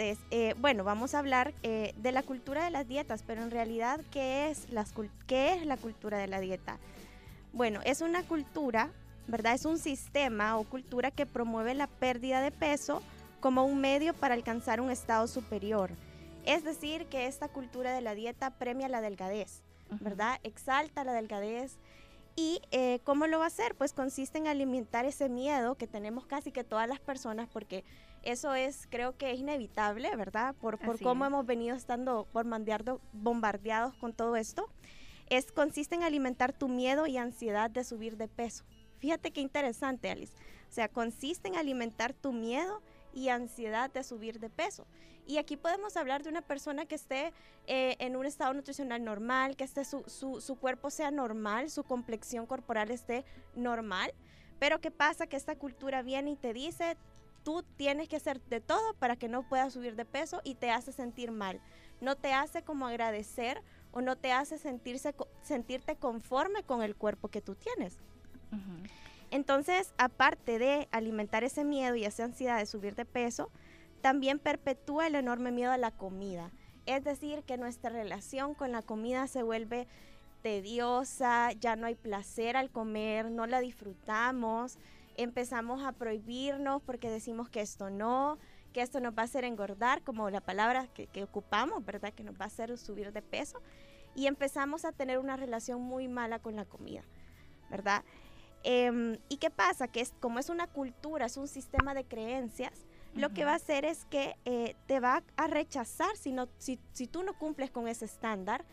Entonces, eh, bueno, vamos a hablar eh, de la cultura de las dietas, pero en realidad, ¿qué es, las, ¿qué es la cultura de la dieta? Bueno, es una cultura, ¿verdad? Es un sistema o cultura que promueve la pérdida de peso como un medio para alcanzar un estado superior. Es decir, que esta cultura de la dieta premia la delgadez, ¿verdad? Exalta la delgadez. ¿Y eh, cómo lo va a hacer? Pues consiste en alimentar ese miedo que tenemos casi que todas las personas, porque eso es, creo que es inevitable, ¿verdad? Por, por cómo hemos venido estando bombardeados con todo esto. Es, consiste en alimentar tu miedo y ansiedad de subir de peso. Fíjate qué interesante, Alice. O sea, consiste en alimentar tu miedo y ansiedad de subir de peso. Y aquí podemos hablar de una persona que esté eh, en un estado nutricional normal, que esté su, su, su, cuerpo sea normal, su complexión corporal esté normal. Pero ¿qué pasa? Que esta cultura viene y te dice, tú tienes que hacer de todo para que no puedas subir de peso y te hace sentir mal. No te hace como agradecer o no te hace sentirse, sentirte conforme con el cuerpo que tú tienes. Entonces, aparte de alimentar ese miedo y esa ansiedad de subir de peso, también perpetúa el enorme miedo a la comida. Es decir, que nuestra relación con la comida se vuelve tediosa, ya no hay placer al comer, no la disfrutamos, empezamos a prohibirnos porque decimos que esto no, que esto nos va a hacer engordar, como la palabra que, que ocupamos, ¿verdad? Que nos va a hacer subir de peso. Y empezamos a tener una relación muy mala con la comida, ¿verdad? Em, ¿Y qué pasa? Que es, como es una cultura, es un sistema de creencias, lo que va a hacer es que eh, te va a rechazar si, no, si, si tú no cumples con ese estándar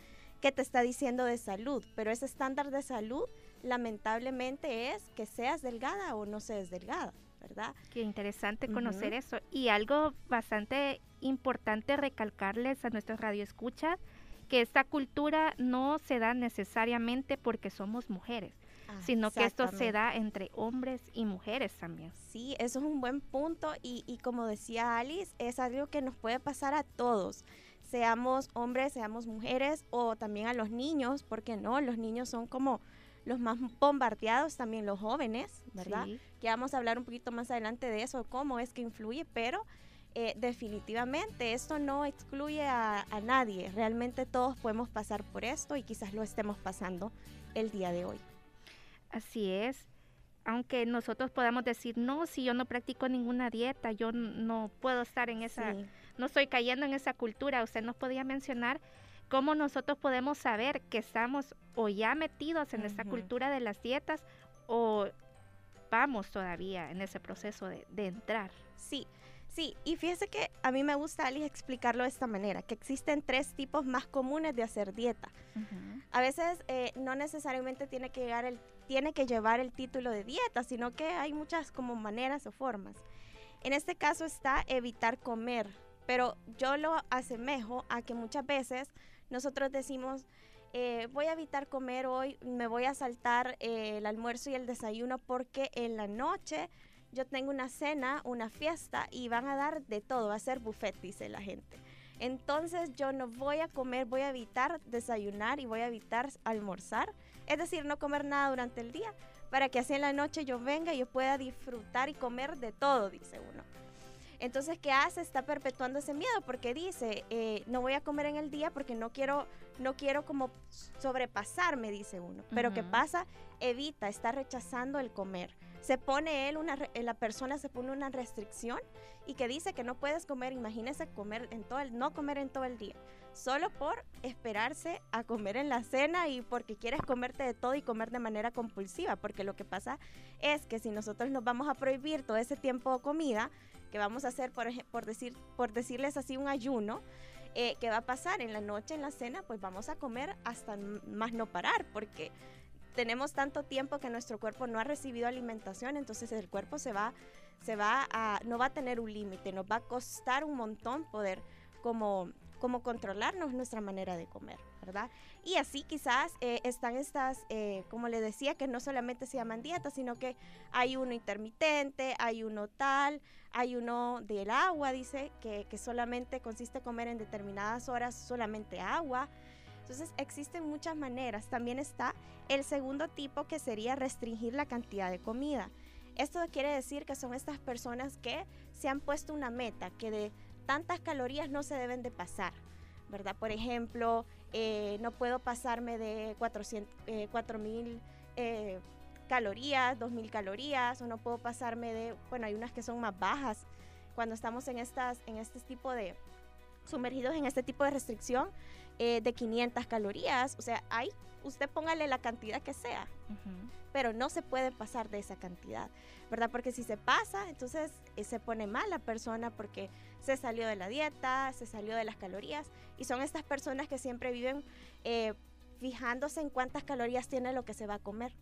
que te está diciendo de salud. Pero ese estándar de salud lamentablemente es que seas delgada o no seas delgada, ¿verdad? Qué interesante conocer eso. Y algo bastante importante recalcarles a nuestros radioescuchas, que esta cultura no se da necesariamente porque somos mujeres sino que esto se da entre hombres y mujeres también. Sí, eso es un buen punto y, y como decía Alice, es algo que nos puede pasar a todos seamos hombres, seamos mujeres o también a los niños, porque no, los niños son como los más bombardeados, también los jóvenes, ¿verdad? Que vamos a hablar un poquito más adelante de eso, cómo es que influye, pero eh, definitivamente esto no excluye a, a, nadie, realmente todos podemos pasar por esto y quizás lo estemos pasando el día de hoy. Así es. Aunque nosotros podamos decir, no, si yo no practico ninguna dieta, yo no puedo estar en esa, no estoy cayendo en esa cultura. Usted nos podía mencionar cómo nosotros podemos saber que estamos o ya metidos en esta cultura de las dietas o vamos todavía en ese proceso de, de entrar. Sí, Sí, y fíjese que a mí me gusta, Alice, explicarlo de esta manera, que existen tres tipos más comunes de hacer dieta. A veces eh, no necesariamente tiene que, llegar el, tiene que llevar el título de dieta, sino que hay muchas como maneras o formas. En este caso está evitar comer, pero yo lo asemejo a que muchas veces nosotros decimos, eh, voy a evitar comer hoy, me voy a saltar eh, el almuerzo y el desayuno porque en la noche yo tengo una cena, una fiesta y van a dar de todo, va a ser buffet, dice la gente. Entonces yo no voy a comer, voy a evitar desayunar y voy a evitar almorzar, es decir, no comer nada durante el día, para que así en la noche yo venga y yo pueda disfrutar y comer de todo, dice uno. Entonces, ¿qué hace? Está perpetuando ese miedo porque dice, eh, no voy a comer en el día porque no quiero, no quiero como sobrepasarme, dice uno. Pero ¿qué pasa? Evita, está rechazando el comer se pone él, una, eh, la persona se pone una restricción y que dice que no puedes comer, imagínese comer en todo el, no comer en todo el día, solo por esperarse a comer en la cena y porque quieres comerte de todo y comer de manera compulsiva, porque lo que pasa es que si nosotros nos vamos a prohibir todo ese tiempo de comida, que vamos a hacer, por, por, decir, por decirles así, un ayuno, eh, ¿qué va a pasar? En la noche, en la cena, pues vamos a comer hasta más no parar, porque tenemos tanto tiempo que nuestro cuerpo no ha recibido alimentación, entonces el cuerpo se va, se va a, no va a tener un límite, nos va a costar un montón poder como, como controlarnos nuestra manera de comer, ¿verdad? Y así quizás eh, están estas, eh, como le decía, que no solamente se llaman dietas, sino que hay uno intermitente, hay uno tal, hay uno del agua, dice, que, que solamente consiste en comer en determinadas horas solamente agua. Entonces existen muchas maneras. También está el segundo tipo que sería restringir la cantidad de comida. Esto quiere decir que son estas personas que se han puesto una meta, que de tantas calorías no se deben de pasar, ¿verdad? Por ejemplo, eh, no puedo pasarme de 400, 4000 eh, calorías, 2000 calorías, o no puedo pasarme de, bueno, hay unas que son más bajas. Cuando estamos en, estas, en este tipo de, sumergidos en este tipo de restricción, eh, de 500 calorías, o sea, hay, usted póngale la cantidad que sea, pero no se puede pasar de esa cantidad, ¿verdad? Porque si se pasa, entonces eh, se pone mal la persona porque se salió de la dieta, se salió de las calorías, y son estas personas que siempre viven eh, fijándose en cuántas calorías tiene lo que se va a comer.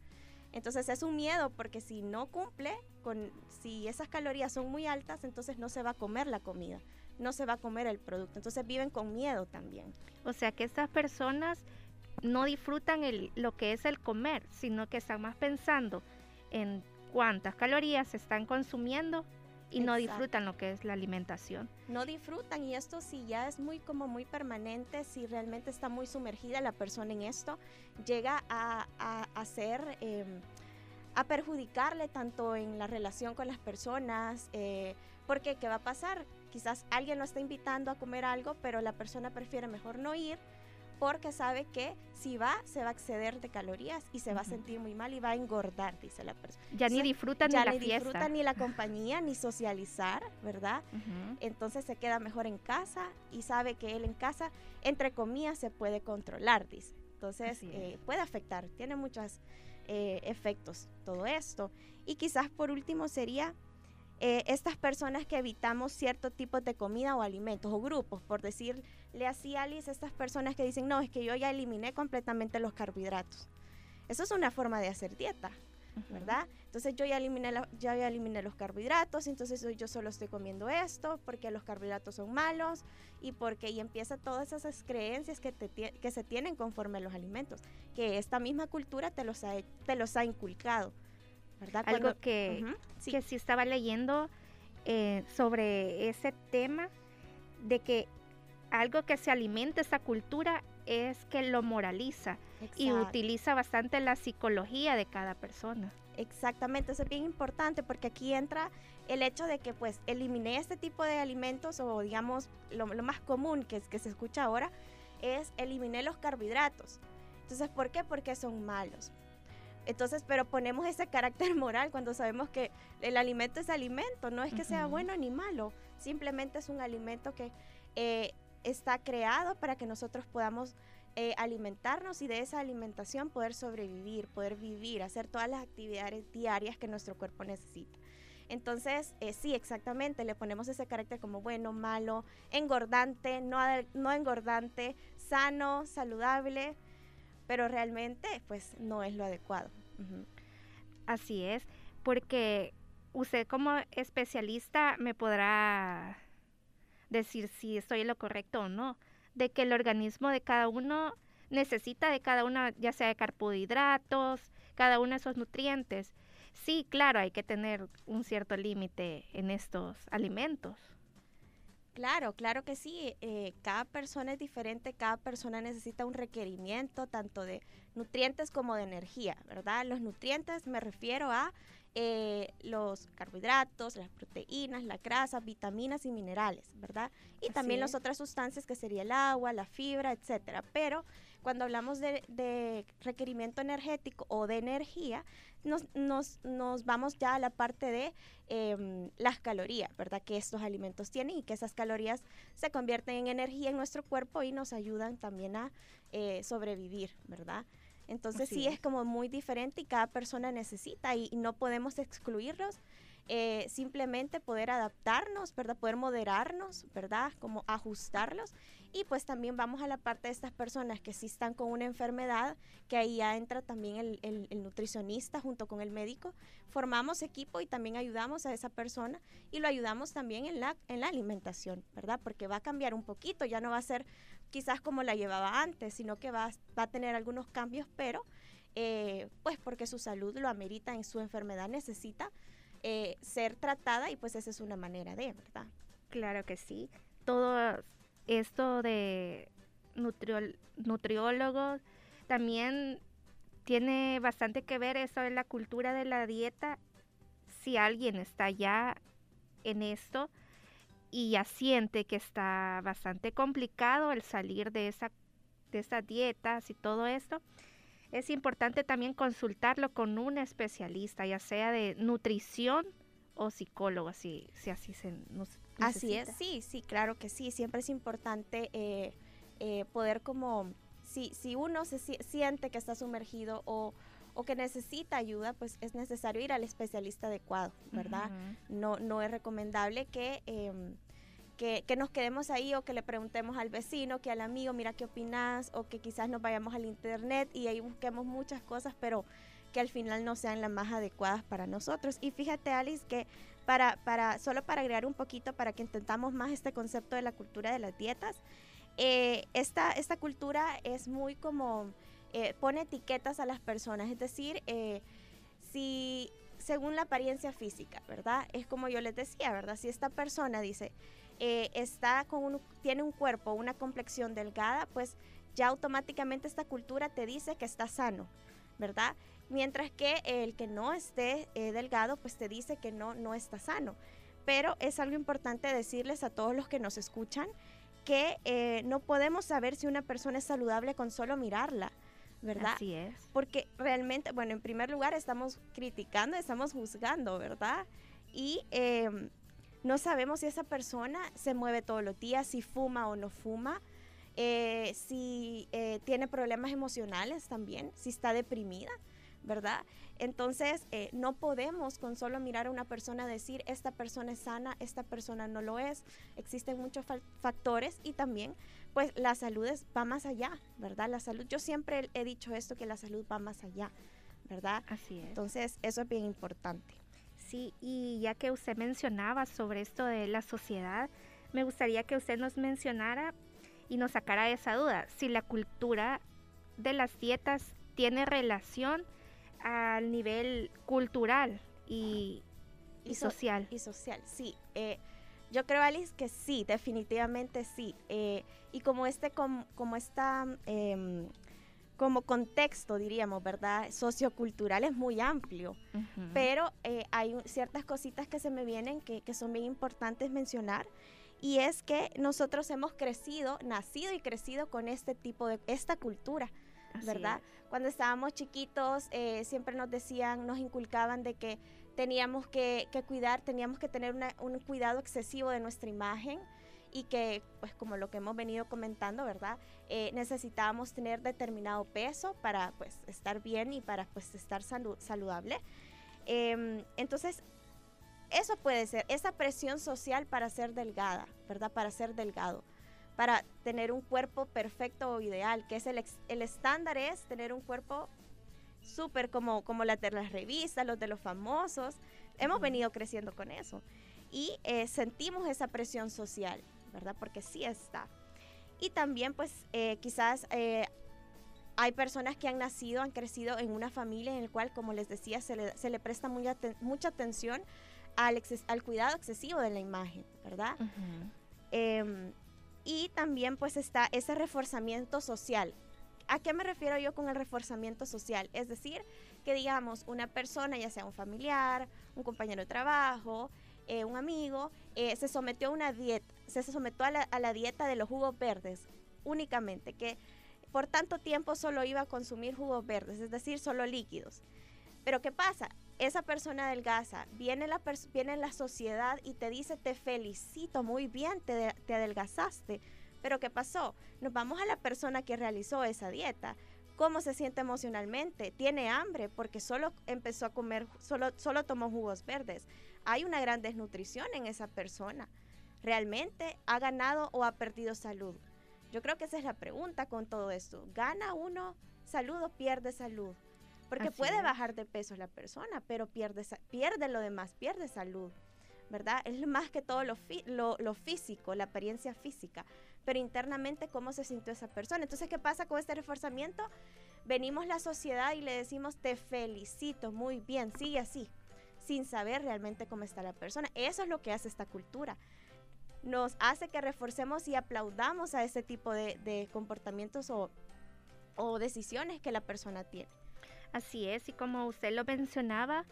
Entonces es un miedo porque si no cumple, con, si esas calorías son muy altas, entonces no se va a comer la comida no se va a comer el producto. Entonces viven con miedo también. O sea que estas personas no disfrutan el, lo que es el comer, sino que están más pensando en cuántas calorías se están consumiendo y no disfrutan lo que es la alimentación. No disfrutan y esto sí ya es muy como muy permanente, si realmente está muy sumergida la persona en esto, llega a, a, em, a perjudicarle tanto en la relación con las personas, eh, porque ¿qué va a pasar? Quizás alguien lo está invitando a comer algo, pero la persona prefiere mejor no ir porque sabe que si va se va a exceder de calorías y se va a sentir muy mal y va a engordar, dice la persona. Ya ni disfruta ni la ni disfruta ni la compañía ni socializar, ¿verdad? Entonces se queda mejor en casa y sabe que él en casa, entre comillas, se puede controlar, dice. Entonces eh, puede afectar, tiene muchos eh, efectos todo esto. Y quizás por último sería eh, estas personas que evitamos cierto tipo de comida o alimentos o grupos, por decirle así a Alice, estas personas que dicen, no, es que yo ya eliminé completamente los carbohidratos. Eso es una forma de hacer dieta, ¿verdad? Entonces yo ya eliminé, ya eliminé los carbohidratos, entonces yo solo estoy comiendo esto porque los carbohidratos son malos y porque y empieza todas esas creencias que, que se tienen conforme a los alimentos, que esta misma cultura te los ha, te los ha inculcado. Algo que, sí. estaba leyendo eh, sobre ese tema, de que algo que se alimenta esa cultura es que lo moraliza y utiliza bastante la psicología de cada persona. Exactamente, eso es bien importante porque aquí entra el hecho de que pues eliminé este tipo de alimentos o digamos lo, más común que, que se escucha ahora es eliminé los carbohidratos. Entonces, ¿por qué? Porque son malos. Entonces, pero ponemos ese carácter moral cuando sabemos que el alimento es alimento, no es que sea bueno ni malo, simplemente es un alimento que eh, está creado para que nosotros podamos eh, alimentarnos y de esa alimentación poder sobrevivir, poder vivir, hacer todas las actividades diarias que nuestro cuerpo necesita. Entonces, eh, sí, exactamente, le ponemos ese carácter como bueno, malo, engordante, no, no engordante, sano, saludable, pero realmente pues no es lo adecuado. Así es, porque usted como especialista me podrá decir si estoy en lo correcto o no, de que el organismo de cada uno necesita de cada una, ya sea de carbohidratos, cada uno de esos nutrientes. Sí, claro, hay que tener un cierto límite en estos alimentos. Claro, claro que sí. Eh, cada persona es diferente, cada persona necesita un requerimiento tanto de nutrientes como de energía, ¿verdad? Los nutrientes me refiero a eh, los carbohidratos, las proteínas, la grasa, vitaminas y minerales, ¿verdad? Y también las otras sustancias que sería el agua, la fibra, etcétera. Pero cuando hablamos de, requerimiento energético o de energía, nos, nos, nos, vamos ya a la parte de em, las calorías, ¿verdad? Que estos alimentos tienen y que esas calorías se convierten en energía en nuestro cuerpo y nos ayudan también a eh, sobrevivir, ¿verdad? Entonces sí es. como muy diferente y cada persona necesita y, no podemos excluirlos. Eh, simplemente poder adaptarnos, ¿verdad? Poder moderarnos, ¿verdad? Como ajustarlos. Y pues también vamos a la parte de estas personas que sí están con una enfermedad, que ahí ya entra también el, nutricionista junto con el médico. Formamos equipo y también ayudamos a esa persona y lo ayudamos también en la, en la alimentación, ¿verdad? Porque va a cambiar un poquito, ya no va a ser quizás como la llevaba antes, sino que va, va a tener algunos cambios, pero eh, pues porque su salud lo amerita en su enfermedad, necesita eh, ser tratada y pues esa es una manera de, ¿verdad? Claro que sí. Todo esto de nutriólogos también tiene bastante que ver eso de la cultura de la dieta. Si alguien está ya en esto, y ya siente que está bastante complicado el salir de esa de esas dietas y todo esto, es importante también consultarlo con un especialista, ya sea de nutrición o psicólogo, si, si así se nos Así es, sí, sí, claro que sí. Siempre es importante eh, eh, poder como, si, si uno se siente que está sumergido o, o, que necesita ayuda, pues es necesario ir al especialista adecuado, ¿verdad? no, no es recomendable que... Em, que, nos quedemos ahí o que le preguntemos al vecino, que al amigo, mira qué opinas, o que quizás nos vayamos al internet y ahí busquemos muchas cosas, pero que al final no sean las más adecuadas para nosotros. Y fíjate, Alice, que para, para, solo para agregar un poquito, para que intentamos más este concepto de la cultura de las dietas, eh, esta, esta cultura es muy como, eh, pone etiquetas a las personas, es decir, eh, si según la apariencia física, ¿verdad? Es como yo les decía, ¿verdad? Si esta persona dice, eh, está con un, tiene un cuerpo, una complexión delgada, pues ya automáticamente esta cultura te dice que está sano, ¿verdad? Mientras que el que no esté eh, delgado, pues te dice que no, no está sano. Pero es algo importante decirles a todos los que nos escuchan que eh, no podemos saber si una persona es saludable con solo mirarla. ¿verdad? Así es. Porque realmente, bueno, en primer lugar estamos criticando, estamos juzgando, ¿verdad? Y em, no sabemos si esa persona se mueve todos los días, si fuma o no fuma, eh, si eh, tiene problemas emocionales también, si está deprimida, ¿verdad? Entonces, eh, no podemos con solo mirar a una persona decir, esta persona es sana, esta persona no lo es. Existen muchos factores y también, pues, la salud va más allá, ¿verdad? La salud, yo siempre he dicho esto, que la salud va más allá, ¿verdad? Así es. Entonces, eso es bien importante. Sí, y ya que usted mencionaba sobre esto de la sociedad, me gustaría que usted nos mencionara y nos sacara esa duda, si la cultura de las dietas tiene relación al nivel cultural y, social. Y social, sí. Eh, yo creo, Alice, que sí, definitivamente sí. Eh, y como este, como, como esta em, como contexto, diríamos, ¿verdad? Sociocultural es muy amplio, pero eh, hay ciertas cositas que se me vienen que, son bien importantes mencionar. Y es que nosotros hemos crecido, nacido y crecido con este tipo de, esta cultura, ¿verdad? Cuando estábamos chiquitos, eh, siempre nos decían, nos inculcaban de que teníamos que, cuidar, teníamos que tener un cuidado excesivo de nuestra imagen, y que, pues como lo que hemos venido comentando, ¿verdad? Eh, necesitábamos tener determinado peso para, pues, estar bien y para, pues, estar saludable. Em, entonces, eso puede ser, esa presión social para ser delgada, ¿verdad? Para ser delgado, para tener un cuerpo perfecto o ideal, que es el, el estándar es tener un cuerpo súper como, como la de las revistas, los de los famosos. Hemos venido creciendo con eso y eh, sentimos esa presión social. ¿verdad? Porque sí está. Y también pues eh, quizás eh, hay personas que han nacido, han crecido en una familia en la cual, como les decía, se le, se le presta mucha atención al, al, cuidado excesivo de la imagen, ¿verdad? Y también pues está ese reforzamiento social. ¿A qué me refiero yo con el reforzamiento social? Es decir, que digamos, una persona, ya sea un familiar, un compañero de trabajo, eh, un amigo, eh, se sometió a una dieta, se sometió a la, dieta de los jugos verdes únicamente, que por tanto tiempo solo iba a consumir jugos verdes, es decir, solo líquidos. Pero ¿qué pasa? Esa persona adelgaza, viene la, viene la sociedad y te dice, te felicito, muy bien, te, te adelgazaste. Pero ¿qué pasó? Nos vamos a la persona que realizó esa dieta cómo se siente emocionalmente. Tiene hambre porque solo empezó a comer, solo, solo tomó jugos verdes. Hay una gran desnutrición en esa persona. ¿Realmente ha ganado o ha perdido salud? Yo creo que esa es la pregunta con todo esto. ¿Gana uno salud o pierde salud? Porque puede bajar de peso la persona, pero pierde, pierde lo demás, pierde salud. ¿verdad? Es más que todo lo, lo, físico, la apariencia física, pero internamente cómo se sintió esa persona. Entonces, ¿qué pasa con este reforzamiento? Venimos la sociedad y le decimos, te felicito, muy bien, sigue así, sin saber realmente cómo está la persona. Eso es lo que hace esta cultura. Nos hace que reforcemos y aplaudamos a ese tipo de, comportamientos o, o decisiones que la persona tiene. Así es, y como usted lo mencionaba,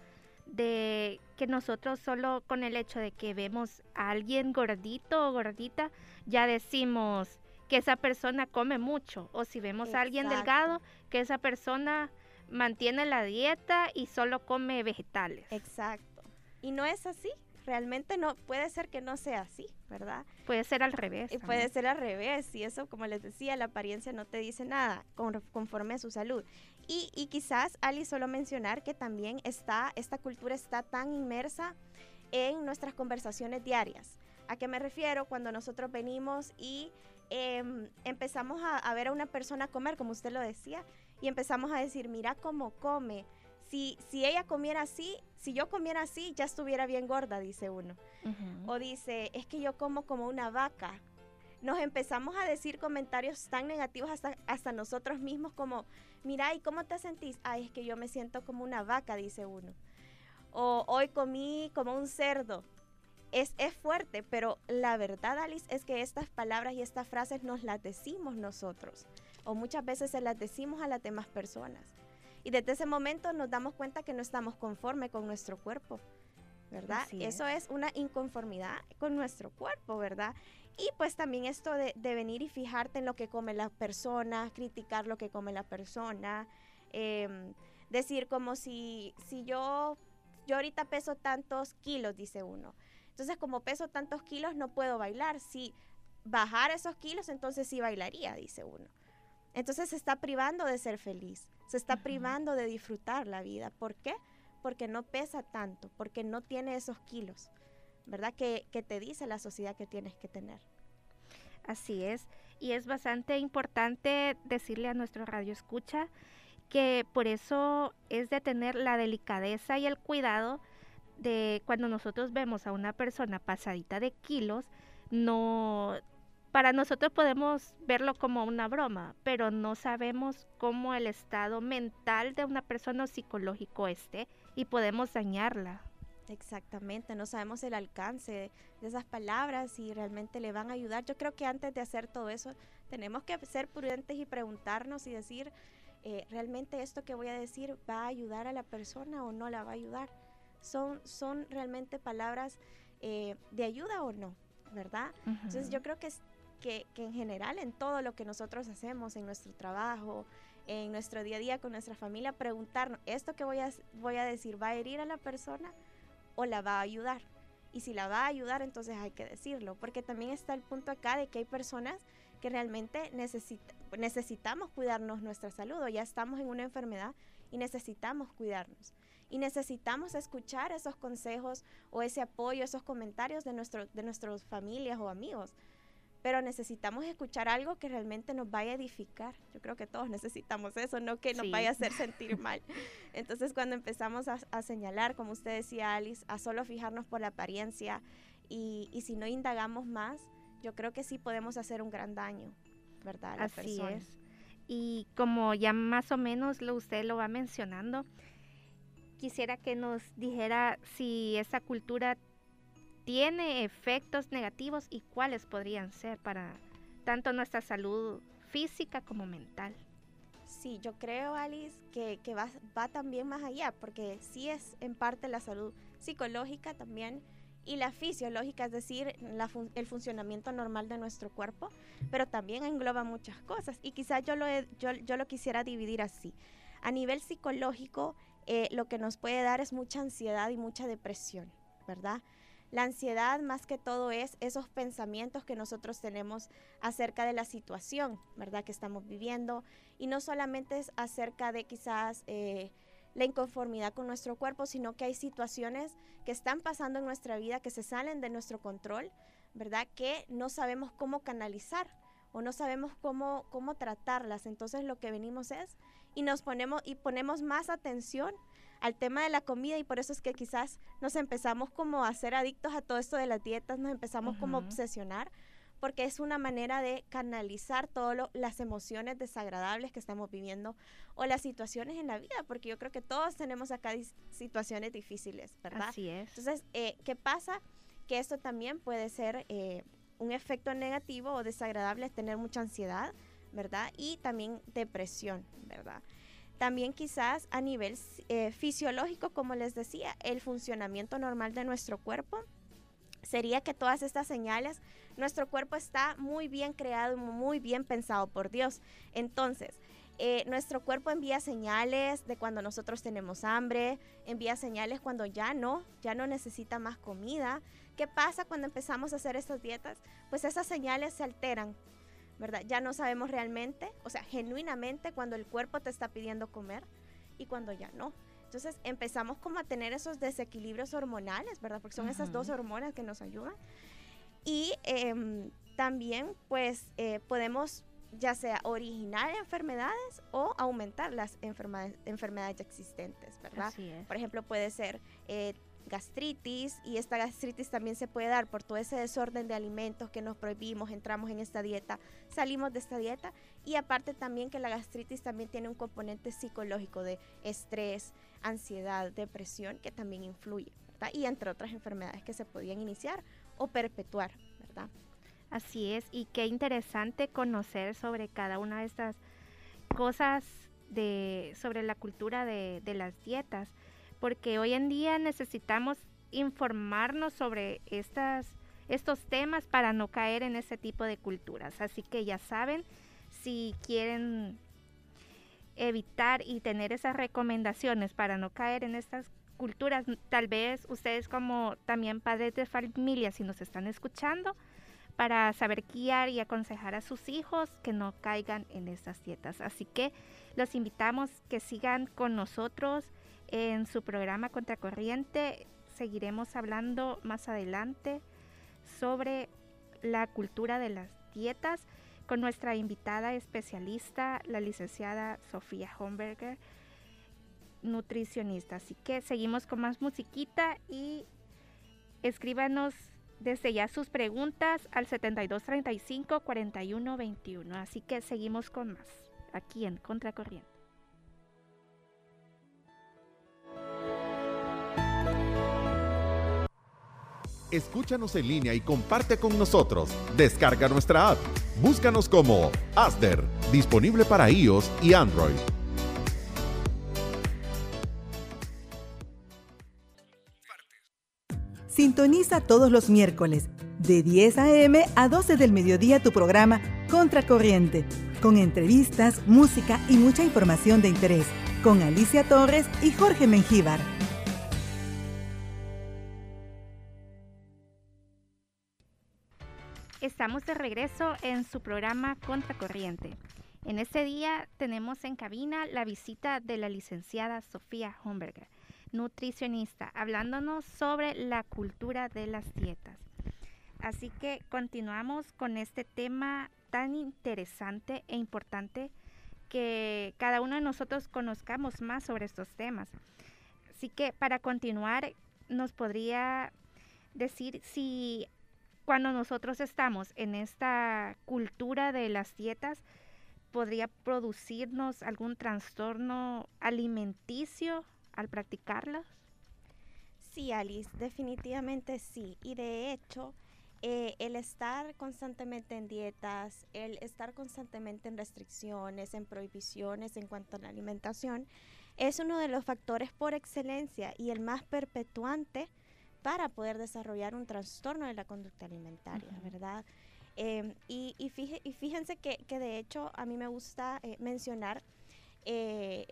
de que nosotros solo con el hecho de que vemos a alguien gordito o gordita, ya decimos que esa persona come mucho. O si vemos a alguien delgado, que esa persona mantiene la dieta y solo come vegetales. Exacto. Y no es así. Realmente no, puede ser que no sea así, ¿verdad? Puede ser al revés. Y puede ser al revés. Y eso, como les decía, la apariencia no te dice nada conforme a su salud. Y, y quizás, Ali, solo mencionar que también está, esta cultura está tan inmersa en nuestras conversaciones diarias. ¿A qué me refiero? Cuando nosotros venimos y em, empezamos a, ver a una persona comer, como usted lo decía, y empezamos a decir, mira cómo come. Si, si ella comiera así, si yo comiera así, ya estuviera bien gorda, dice uno. O dice, es que yo como como una vaca. Nos empezamos a decir comentarios tan negativos hasta, hasta nosotros mismos como, mira, ¿y cómo te sentís? Ay, es que yo me siento como una vaca, dice uno. O hoy comí como un cerdo es, fuerte, pero la verdad, Alice, es que estas palabras y estas frases nos las decimos nosotros, o muchas veces se las decimos a las demás personas. Y desde ese momento nos damos cuenta que no estamos conformes con nuestro cuerpo, ¿verdad? Eso es una inconformidad con nuestro cuerpo, ¿verdad? Y pues también esto de, venir y fijarte en lo que come la persona, criticar lo que come la persona, em, decir como si, si yo, yo ahorita peso tantos kilos, dice uno. Entonces, como peso tantos kilos, no puedo bailar. Si bajara esos kilos, entonces sí bailaría, dice uno. Entonces se está privando de ser feliz, se está privando de disfrutar la vida. ¿Por qué? Porque no pesa tanto, porque no tiene esos kilos, ¿verdad? Que, que te dice la sociedad que tienes que tener. Así es, y es bastante importante decirle a nuestro radio escucha que por eso es de tener la delicadeza y el cuidado de cuando nosotros vemos a una persona pasadita de kilos, no para nosotros podemos verlo como una broma, pero no sabemos cómo el estado mental de una persona o psicológico esté y podemos dañarla. Exactamente, no sabemos el alcance de esas palabras y realmente le van a ayudar. Yo creo que antes de hacer todo eso tenemos que ser prudentes y preguntarnos y decir, eh, ¿realmente esto que voy a decir va a ayudar a la persona o no la va a ayudar? son, son realmente palabras eh, de ayuda o no, ¿verdad? Entonces yo creo que, que, en general en todo lo que nosotros hacemos, en nuestro trabajo, en nuestro día a día con nuestra familia, preguntarnos, ¿esto que voy a, voy a decir va a herir a la persona o la va a ayudar? Y si la va a ayudar, entonces hay que decirlo, porque también está el punto acá de que hay personas que realmente necesitamos cuidarnos nuestra salud o ya estamos en una enfermedad y necesitamos cuidarnos y necesitamos escuchar esos consejos o ese apoyo, esos comentarios de, nuestro, de nuestras familias o amigos. Pero necesitamos escuchar algo que realmente nos vaya a edificar. Yo creo que todos necesitamos eso, no que nos vaya a hacer sentir mal. Entonces cuando empezamos a, señalar, como usted decía Alice, a solo fijarnos por la apariencia y, y, si no indagamos más, yo creo que sí podemos hacer un gran daño, ¿verdad? Así es. Y como ya más o menos lo, usted lo va mencionando, quisiera que nos dijera si esa cultura tiene efectos negativos y cuáles podrían ser para tanto nuestra salud física como mental. Sí, yo creo, Alice, que, va, va, también más allá, porque sí es en parte la salud psicológica también y la fisiológica, es decir, el funcionamiento normal de nuestro cuerpo, pero también engloba muchas cosas. Y quizás yo lo, yo, yo lo quisiera dividir así. A nivel psicológico, eh, lo que nos puede dar es mucha ansiedad y mucha depresión, ¿verdad? La ansiedad más que todo es esos pensamientos que nosotros tenemos acerca de la situación, ¿verdad? Que estamos viviendo. Y no solamente es acerca de quizás eh, la inconformidad con nuestro cuerpo, sino que hay situaciones que están pasando en nuestra vida que se salen de nuestro control, ¿verdad? Que no sabemos cómo canalizar o no sabemos cómo, cómo tratarlas. Entonces lo que venimos es y nos ponemos y ponemos más atención al tema de la comida y por eso es que quizás nos empezamos como a ser adictos a todo esto de las dietas, nos empezamos como a obsesionar porque es una manera de canalizar todas las emociones desagradables que estamos viviendo o las situaciones en la vida, porque yo creo que todos tenemos acá situaciones difíciles, ¿verdad? Así es. Entonces, eh, ¿qué pasa? Que esto también puede ser eh, un efecto negativo o desagradable, tener mucha ansiedad, ¿verdad? Y también depresión, ¿verdad? También quizás a nivel eh, fisiológico, como les decía, el funcionamiento normal de nuestro cuerpo sería que todas estas señales, nuestro cuerpo está muy bien creado, muy bien pensado por Dios. Entonces, eh, nuestro cuerpo envía señales de cuando nosotros tenemos hambre, envía señales cuando ya no, ya no necesita más comida. ¿Qué pasa cuando empezamos a hacer estas dietas? Pues esas señales se alteran, ¿verdad? Ya no sabemos realmente, o sea, genuinamente cuando el cuerpo te está pidiendo comer y cuando ya no. Entonces empezamos como a tener esos desequilibrios hormonales, ¿verdad? Porque son esas dos hormonas que nos ayudan. Y em, también pues eh, podemos ya sea originar enfermedades o aumentar las enfermedades, enfermedades existentes, ¿verdad? Por ejemplo, puede ser eh, gastritis y esta gastritis también se puede dar por todo ese desorden de alimentos que nos prohibimos, entramos en esta dieta, salimos de esta dieta y aparte también que la gastritis también tiene un componente psicológico de estrés, ansiedad, depresión que también influye. Y entre otras enfermedades que se podían iniciar o perpetuar, ¿verdad? Así es, y qué interesante conocer sobre cada una de estas cosas de, sobre la cultura de las dietas, porque hoy en día necesitamos informarnos sobre estas, estos temas para no caer en ese tipo de culturas. Así que ya saben, si quieren evitar y tener esas recomendaciones para no caer en estas culturas, tal vez ustedes como también padres de familia, si nos están escuchando, para saber guiar y aconsejar a sus hijos que no caigan en estas dietas. Así que los invitamos que sigan con nosotros en su programa Contracorriente. Seguiremos hablando más adelante sobre la cultura de las dietas con nuestra invitada especialista, la licenciada Sofía Homberger, nutricionista. Así que seguimos con más musiquita y escríbanos desde ya sus preguntas al 7235-4121. Así que seguimos con más aquí en Contracorriente. Escúchanos en línea y comparte con nosotros. Descarga nuestra app. Búscanos como ASDER, disponible para iOS y Android. Sintoniza todos los miércoles de 10 a.m. a 12 del mediodía tu programa Contracorriente, con entrevistas, música y mucha información de interés, con Alicia Torres y Jorge Mengíbar. Estamos de regreso en su programa Contracorriente. En este día tenemos en cabina la visita de la licenciada Sofía Homberger nutricionista, hablándonos sobre la cultura de las dietas. Así que continuamos con este tema tan interesante e importante que cada uno de nosotros conozcamos más sobre estos temas. Así que para continuar, nos podría decir si cuando nosotros estamos en esta cultura de las dietas, podría producirnos algún trastorno alimenticio al practicarlas? Sí, Alice, definitivamente sí. Y de hecho, eh, el estar constantemente en dietas, el estar constantemente en restricciones, en prohibiciones en cuanto a la alimentación, es uno de los factores por excelencia y el más perpetuante para poder desarrollar un trastorno de la conducta alimentaria, ¿verdad? Em, y, y, fíjense que, que, de hecho a mí me gusta eh, mencionar eh,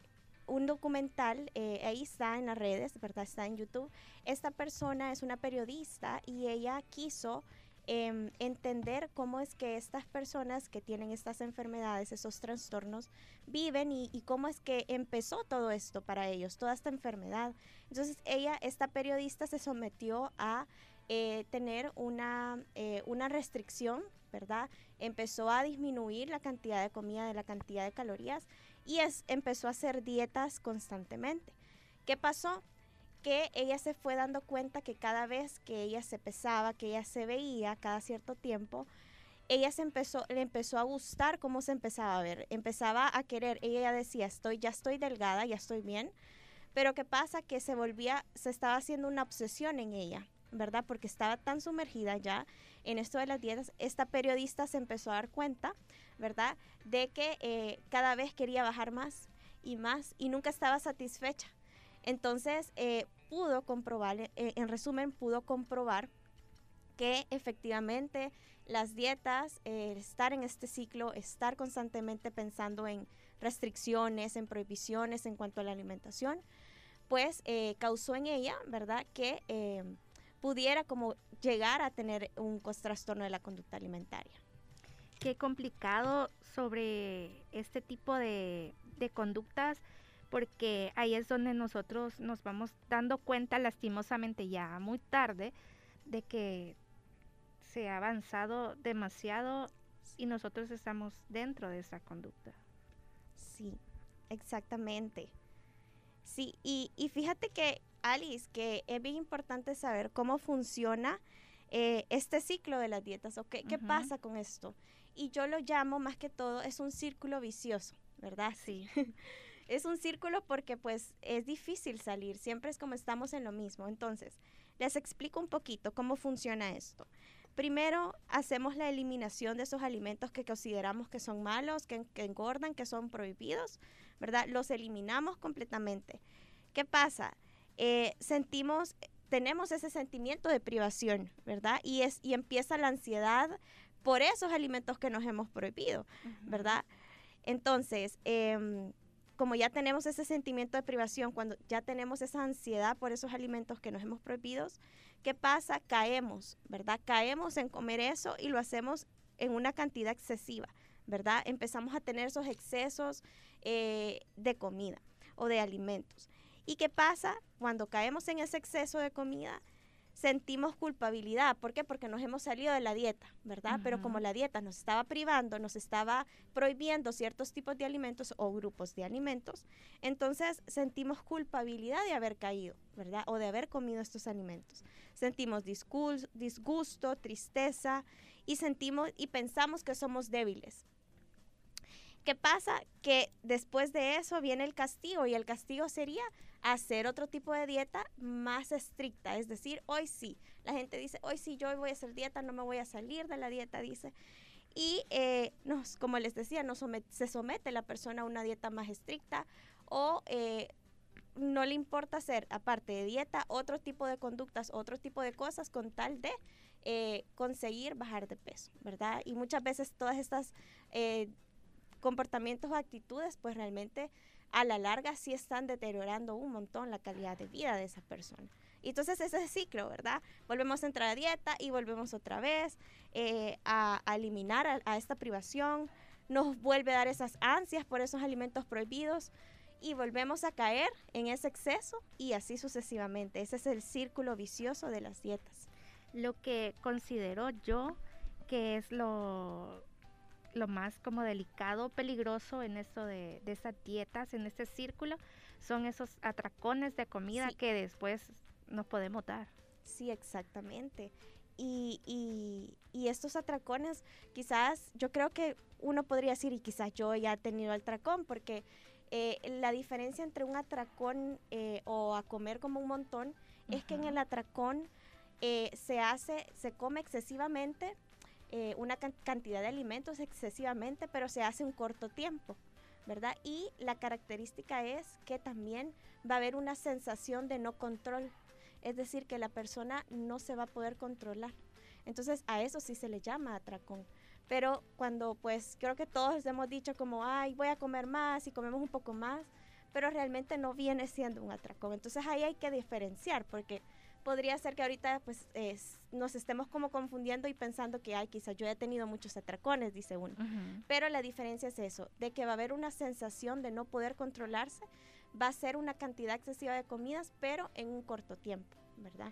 un documental, eh, ahí está en las redes, ¿verdad? Está en YouTube. Esta persona es una periodista y ella quiso em, entender cómo es que estas personas que tienen estas enfermedades, esos trastornos, viven y, cómo es que empezó todo esto para ellos, toda esta enfermedad. Entonces ella, esta periodista, se sometió a eh, tener una, eh, una restricción, ¿verdad? Empezó a disminuir la cantidad de comida, de la cantidad de calorías y es, empezó a hacer dietas constantemente. ¿Qué pasó? Que ella se fue dando cuenta que cada vez que ella se pesaba, que ella se veía cada cierto tiempo, ella se empezó, le empezó a gustar cómo se empezaba a ver, empezaba a querer, ella decía, estoy, ya estoy delgada, ya estoy bien, pero ¿qué pasa? Que se volvía, se estaba haciendo una obsesión en ella, ¿verdad? Porque estaba tan sumergida ya en esto de las dietas, esta periodista se empezó a dar cuenta ¿verdad? De que eh, cada vez quería bajar más y más y nunca estaba satisfecha. Entonces eh, pudo comprobar, eh, en resumen, pudo comprobar que efectivamente las dietas, estar en este ciclo, estar constantemente pensando en restricciones, en prohibiciones en cuanto a la alimentación, pues eh, causó en ella, ¿verdad?, que pudiera como llegar a tener un trastorno de la conducta alimentaria. Qué complicado sobre este tipo de conductas porque ahí es donde nosotros nos vamos dando cuenta lastimosamente ya muy tarde de que se ha avanzado demasiado y nosotros estamos dentro de esa conducta. Sí, exactamente. Sí, y, y fíjate que, Alice, que es bien importante saber cómo funciona eh, este ciclo de las dietas, o qué, qué pasa con esto. Y yo lo llamo más que todo, es un círculo vicioso, ¿verdad? Sí. es un círculo porque pues es difícil salir, siempre es como estamos en lo mismo. Entonces, les explico un poquito cómo funciona esto. Primero, hacemos la eliminación de esos alimentos que consideramos que son malos, que, engordan, que son prohibidos, ¿verdad? Los eliminamos completamente. ¿Qué pasa? Eh, sentimos, tenemos ese sentimiento de privación, ¿verdad? Y, es, y empieza la ansiedad por esos alimentos que nos hemos prohibido, ¿verdad? Entonces, eh, como ya tenemos ese sentimiento de privación, cuando ya tenemos esa ansiedad por esos alimentos que nos hemos prohibido, ¿qué pasa? Caemos, ¿verdad? Caemos en comer eso y lo hacemos en una cantidad excesiva, ¿verdad? Empezamos a tener esos excesos eh, de comida o de alimentos. ¿Y qué pasa? Cuando caemos en ese exceso de comida, sentimos culpabilidad. ¿Por qué? Porque nos hemos salido de la dieta, ¿verdad? Pero como la dieta nos estaba privando, nos estaba prohibiendo ciertos tipos de alimentos o grupos de alimentos, entonces sentimos culpabilidad de haber caído, ¿verdad? O de haber comido estos alimentos. Sentimos disgusto, tristeza y sentimos y pensamos que somos débiles. ¿Qué pasa? Que después de eso viene el castigo y el castigo sería hacer otro tipo de dieta más estricta. Es decir, hoy sí, la gente dice, hoy sí, yo voy a hacer dieta, no me voy a salir de la dieta, dice. Y eh, nos, como les decía, no se somete la persona a una dieta más estricta o eh, no le importa hacer, aparte de dieta, otro tipo de conductas, otro tipo de cosas con tal de eh, conseguir bajar de peso, ¿verdad? Y muchas veces todas estas comportamientos o actitudes, pues realmente a la larga sí están deteriorando un montón la calidad de vida de esa persona. Y entonces ese es ciclo, ¿verdad? Volvemos a entrar a dieta y volvemos otra vez eh, a, eliminar a, esta privación, nos vuelve a dar esas ansias por esos alimentos prohibidos y volvemos a caer en ese exceso y así sucesivamente. Ese es el círculo vicioso de las dietas. Lo que considero yo que es lo lo más como delicado, peligroso en esto de, de esas dietas, en este círculo, son esos atracones de comida que después nos podemos dar. Sí, exactamente. Y, y, y, estos atracones, quizás yo creo que uno podría decir, y quizás yo ya he tenido atracón, porque eh, la diferencia entre un atracón eh, o a comer como un montón es que en el atracón eh, se hace, se come excesivamente eh, una cantidad de alimentos excesivamente, pero se hace un corto tiempo, ¿verdad? Y la característica es que también va a haber una sensación de no control, es decir, que la persona no se va a poder controlar. Entonces a eso sí se le llama atracón. Pero cuando pues creo que todos hemos dicho como, ay, voy a comer más y comemos un poco más, pero realmente no viene siendo un atracón. Entonces ahí hay que diferenciar porque podría ser que ahorita pues nos estemos como confundiendo y pensando que, ay, quizá yo he tenido muchos atracones, dice uno. Pero la diferencia es eso, de que va a haber una sensación de no poder controlarse, va a ser una cantidad excesiva de comidas, pero en un corto tiempo, ¿verdad?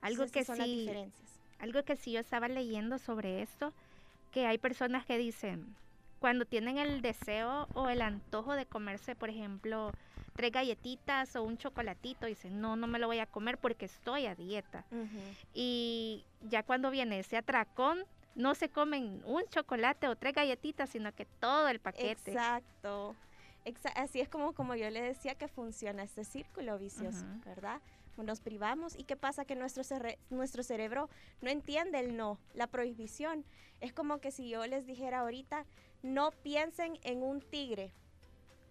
Algo que son sí, las diferencias. Algo que sí yo estaba leyendo sobre esto, que hay personas que dicen, cuando tienen el deseo o el antojo de comerse, por ejemplo, tres galletitas o un chocolatito, dicen, no, no me lo voy a comer porque estoy a dieta. Y ya cuando viene ese atracón, no se comen un chocolate o tres galletitas, sino que todo el paquete. Exacto. Así es como, como yo le decía que funciona este círculo vicioso, ¿verdad? Nos privamos y qué pasa que nuestro, nuestro cerebro no entiende el no, la prohibición. Es como que si yo les dijera ahorita, no piensen en un tigre,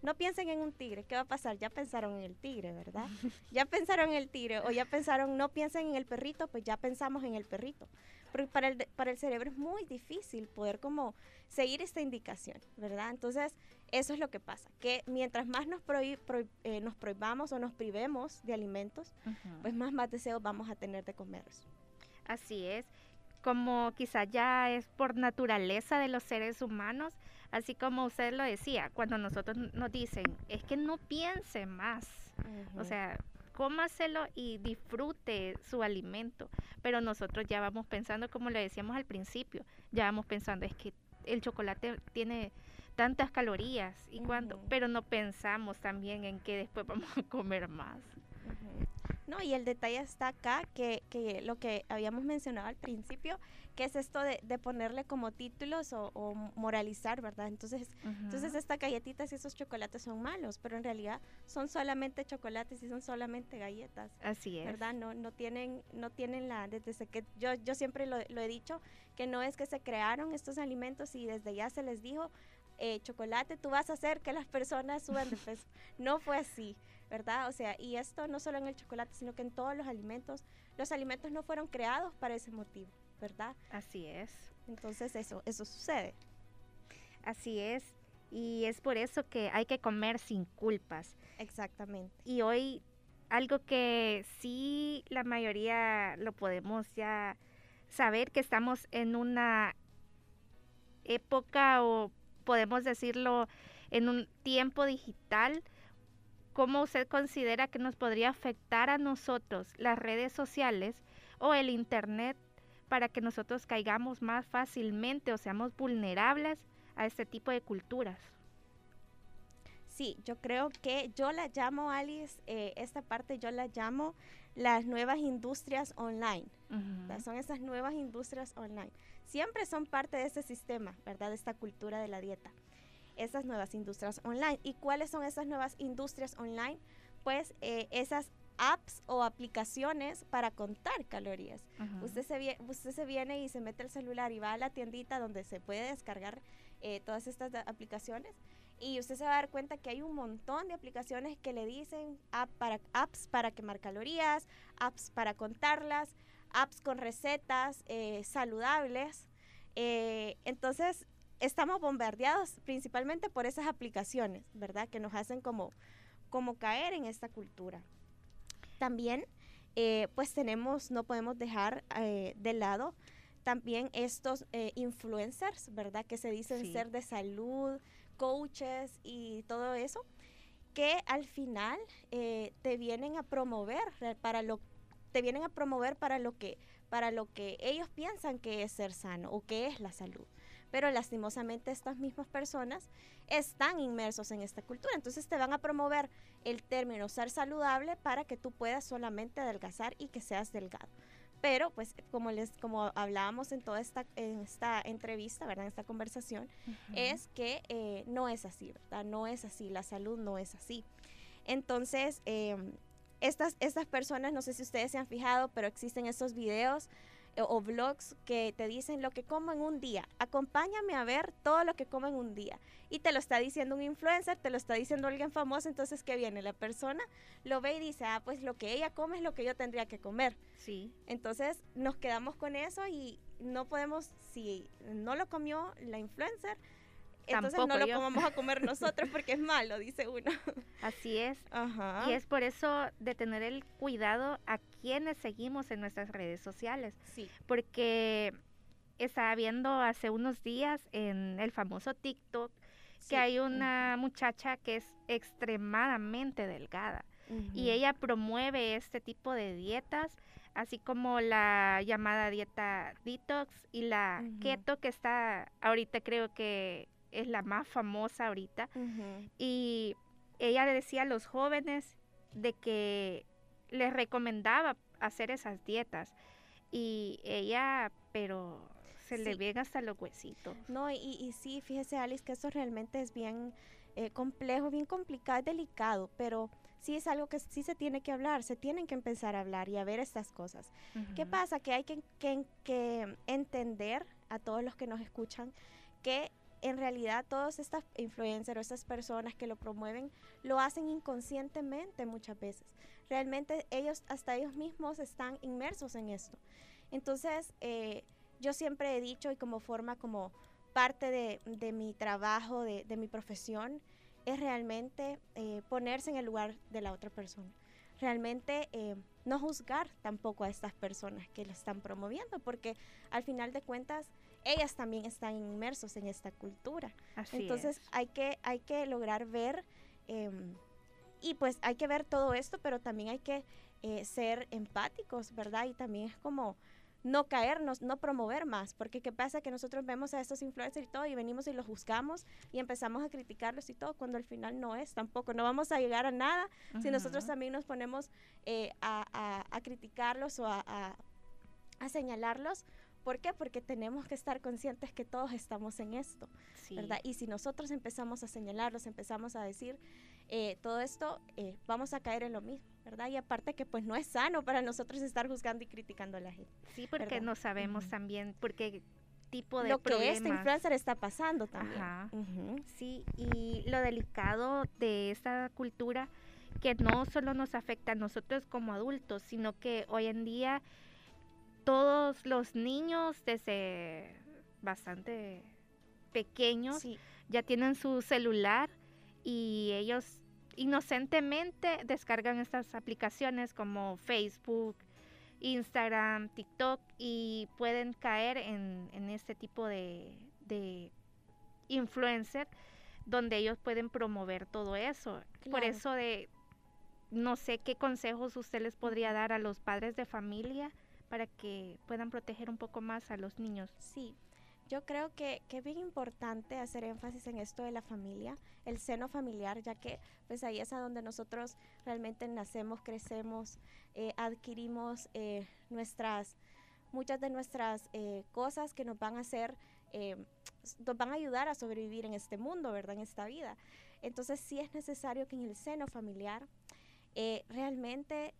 no piensen en un tigre, ¿qué va a pasar? Ya pensaron en el tigre, ¿verdad? ya pensaron en el tigre o ya pensaron, no piensen en el perrito, pues ya pensamos en el perrito. Porque para el, para el cerebro es muy difícil poder como seguir esta indicación, ¿verdad? Entonces, eso es lo que pasa, que mientras más nos, eh, nos prohibamos o nos privemos de alimentos, pues más, más deseos vamos a tener de comerlos. Así es, como quizá ya es por naturaleza de los seres humanos, así como usted lo decía, cuando nosotros nos dicen, es que no piense más, o sea, cómaselo y disfrute su alimento, pero nosotros ya vamos pensando, como le decíamos al principio, ya vamos pensando, es que el chocolate tiene tantas calorías y cuánto, pero no pensamos también en que después vamos a comer más. No, y el detalle está acá, que, que, lo que habíamos mencionado al principio, que es esto de, de ponerle como títulos o, moralizar, ¿verdad? Entonces, entonces estas galletitas y esos chocolates son malos, pero en realidad son solamente chocolates y son solamente galletas. Así es. ¿Verdad? No, no tienen, no tienen la, desde que yo, yo siempre lo, lo he dicho, que no es que se crearon estos alimentos y desde ya se les dijo, eh, chocolate, tú vas a hacer que las personas suban de peso. no fue así, ¿verdad? O sea, y esto no solo en el chocolate, sino que en todos los alimentos. Los alimentos no fueron creados para ese motivo, ¿verdad? Así es. Entonces eso, eso sucede. Así es. Y es por eso que hay que comer sin culpas. Exactamente. Y hoy algo que sí la mayoría lo podemos ya saber que estamos en una época o podemos decirlo, en un tiempo digital, ¿cómo usted considera que nos podría afectar a nosotros las redes sociales o el Internet para que nosotros caigamos más fácilmente o seamos vulnerables a este tipo de culturas? Sí, yo creo que yo la llamo, Alice, eh, esta parte yo la llamo las nuevas industrias online. Son esas nuevas industrias online siempre son parte de este sistema, ¿verdad? De esta cultura de la dieta. Esas nuevas industrias online. ¿Y cuáles son esas nuevas industrias online? Pues eh, esas apps o aplicaciones para contar calorías. usted, se usted se viene y se mete el celular y va a la tiendita donde se puede descargar eh, todas estas aplicaciones y usted se va a dar cuenta que hay un montón de aplicaciones que le dicen para, apps para quemar calorías, apps para contarlas, apps con recetas eh, saludables. Eh, entonces, estamos bombardeados principalmente por esas aplicaciones, ¿verdad? Que nos hacen como, como caer en esta cultura. También, eh, pues tenemos, no podemos dejar de lado también estos influencers, ¿verdad? Que se dicen ser de salud, coaches y todo eso, que al final te vienen a promover para lo te vienen a promover para lo que para lo que ellos piensan que es ser sano o que es la salud. Pero lastimosamente estas mismas personas están inmersos en esta cultura, entonces te van a promover el término ser saludable para que tú puedas solamente adelgazar y que seas delgado. Pero pues como les como hablábamos en toda esta en esta entrevista, ¿verdad? En esta conversación es que eh, no es así, ¿verdad? No es así, la salud no es así. Entonces, em, estas, estas personas, no sé si ustedes se han fijado, pero existen estos videos o, blogs que te dicen lo que como en un día. Acompáñame a ver todo lo que como en un día. Y te lo está diciendo un influencer, te lo está diciendo alguien famoso, entonces ¿qué viene? La persona lo ve y dice, ah, pues lo que ella come es lo que yo tendría que comer. Sí. Entonces nos quedamos con eso y no podemos, si no lo comió la influencer, entonces no lo vamos a comer nosotros porque es malo, dice uno. Así es. Y es por eso de tener el cuidado a quienes seguimos en nuestras redes sociales. Sí. Porque estaba viendo hace unos días en el famoso TikTok que hay una muchacha que es extremadamente delgada y ella promueve este tipo de dietas, así como la llamada dieta detox y la keto que está ahorita creo que es la más famosa ahorita. Y ella le decía a los jóvenes de que les recomendaba hacer esas dietas. Y ella, pero se le ven hasta los huesitos. No, y, y, sí, fíjese Alice que eso realmente es bien eh, complejo, bien complicado, delicado, pero sí es algo que sí se tiene que hablar, se tienen que empezar a hablar y a ver estas cosas. ¿Qué pasa? Que hay que, que, que entender a todos los que nos escuchan que en realidad todas estas influencers o estas personas que lo promueven lo hacen inconscientemente muchas veces. Realmente ellos, hasta ellos mismos están inmersos en esto. Entonces, eh, yo siempre he dicho y como forma, como parte de, mi trabajo, de, mi profesión, es realmente eh, ponerse en el lugar de la otra persona. Realmente eh, no juzgar tampoco a estas personas que lo están promoviendo, porque al final de cuentas ellas también están inmersos en esta cultura. Entonces hay que hay que lograr ver em, y pues hay que ver todo esto, pero también hay que eh, ser empáticos, ¿verdad? Y también es como no caernos, no promover más, porque qué pasa que nosotros vemos a estos influencers y todo y venimos y los juzgamos y empezamos a criticarlos y todo, cuando al final no es tampoco, no vamos a llegar a nada si nosotros también nos ponemos eh, a, criticarlos o a, señalarlos. ¿Por qué? Porque tenemos que estar conscientes que todos estamos en esto, ¿verdad? Y si nosotros empezamos a señalarlos, empezamos a decir eh, todo esto, eh, vamos a caer en lo mismo. ¿verdad? Y aparte que pues no es sano para nosotros estar juzgando y criticando a la gente. Sí, porque no sabemos también por qué tipo de lo que este influencer está pasando también. Sí, y lo delicado de esta cultura que no solo nos afecta a nosotros como adultos, sino que hoy en día todos los niños desde bastante pequeños ya tienen su celular y ellos inocentemente descargan estas aplicaciones como Facebook, Instagram, TikTok y pueden caer en, este tipo de, de, influencer donde ellos pueden promover todo eso. Por eso de no sé qué consejos usted les podría dar a los padres de familia para que puedan proteger un poco más a los niños. Sí, yo creo que, es bien importante hacer énfasis en esto de la familia, el seno familiar, ya que pues ahí es a donde nosotros realmente nacemos, crecemos, eh, adquirimos eh, nuestras, muchas de nuestras eh, cosas que nos van a hacer, nos van a ayudar a sobrevivir en este mundo, ¿verdad? En esta vida. Entonces sí es necesario que en el seno familiar realmente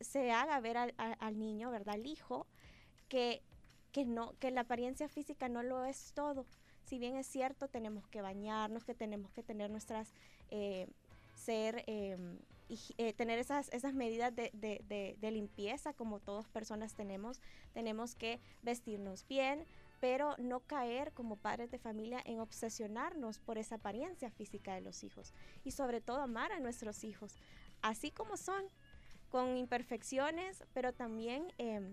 se haga ver al, niño, ¿verdad? Al hijo, que que no, que la apariencia física no lo es todo. Si bien es cierto, tenemos que bañarnos, que tenemos que tener nuestras, eh, ser, em, eh, tener esas, esas medidas de, de, limpieza como todas personas tenemos, tenemos que vestirnos bien, pero no caer como padres de familia en obsesionarnos por esa apariencia física de los hijos y sobre todo amar a nuestros hijos, así como son, con imperfecciones, pero también em,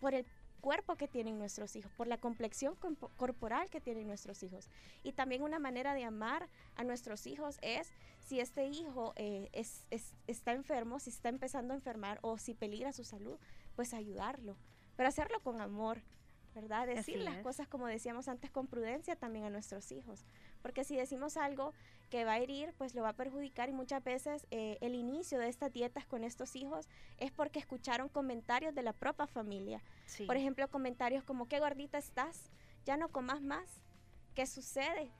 por el cuerpo que tienen nuestros hijos, por la complexión corporal que tienen nuestros hijos. Y también una manera de amar a nuestros hijos es si este hijo eh, es, está enfermo, si está empezando a enfermar o si peligra su salud, pues ayudarlo, pero hacerlo con amor, ¿verdad? Decir las cosas como decíamos antes con prudencia también a nuestros hijos, porque si decimos algo que va a herir, pues lo va a perjudicar y muchas veces eh, el inicio de estas dietas con estos hijos es porque escucharon comentarios de la propia familia. Por ejemplo, comentarios como, qué gordita estás, ya no comas más. ¿Qué sucede?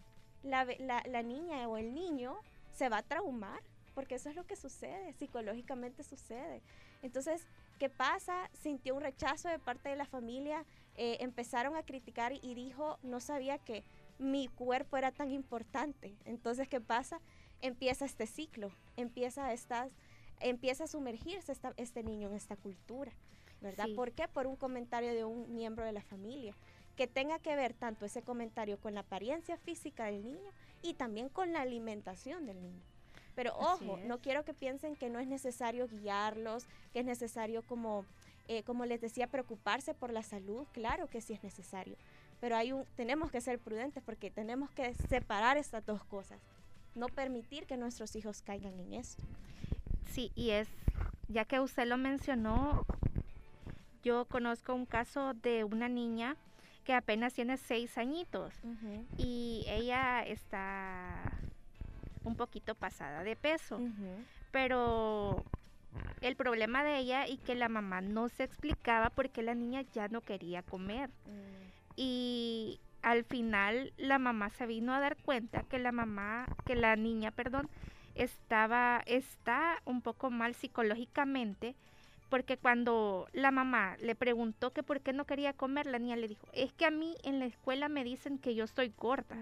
La, la, la niña o el niño se va a traumar, porque eso es lo que sucede, psicológicamente sucede. Entonces, ¿qué pasa? Sintió un rechazo de parte de la familia, eh, empezaron a criticar y dijo, no sabía que mi cuerpo era tan importante. Entonces, ¿qué pasa? Empieza este ciclo, empieza, estas, empieza a sumergirse este niño en esta cultura, ¿verdad? ¿Por qué? Por un comentario de un miembro de la familia, que tenga que ver tanto ese comentario con la apariencia física del niño y también con la alimentación del niño. Pero ojo, no quiero que piensen que no es necesario guiarlos, que es necesario como, eh, como les decía, preocuparse por la salud. Claro que sí es necesario. Pero hay un, tenemos que ser prudentes porque tenemos que separar estas dos cosas. No permitir que nuestros hijos caigan en eso. Sí, y es, ya que usted lo mencionó, yo conozco un caso de una niña que apenas tiene seis añitos y ella está un poquito pasada de peso. Pero el problema de ella y que la mamá no se explicaba por qué la niña ya no quería comer. Mm. Y al final la mamá se vino a dar cuenta que la mamá, que la niña, perdón, estaba, está un poco mal psicológicamente porque cuando la mamá le preguntó que por qué no quería comer, la niña le dijo, es que a mí en la escuela me dicen que yo estoy gorda.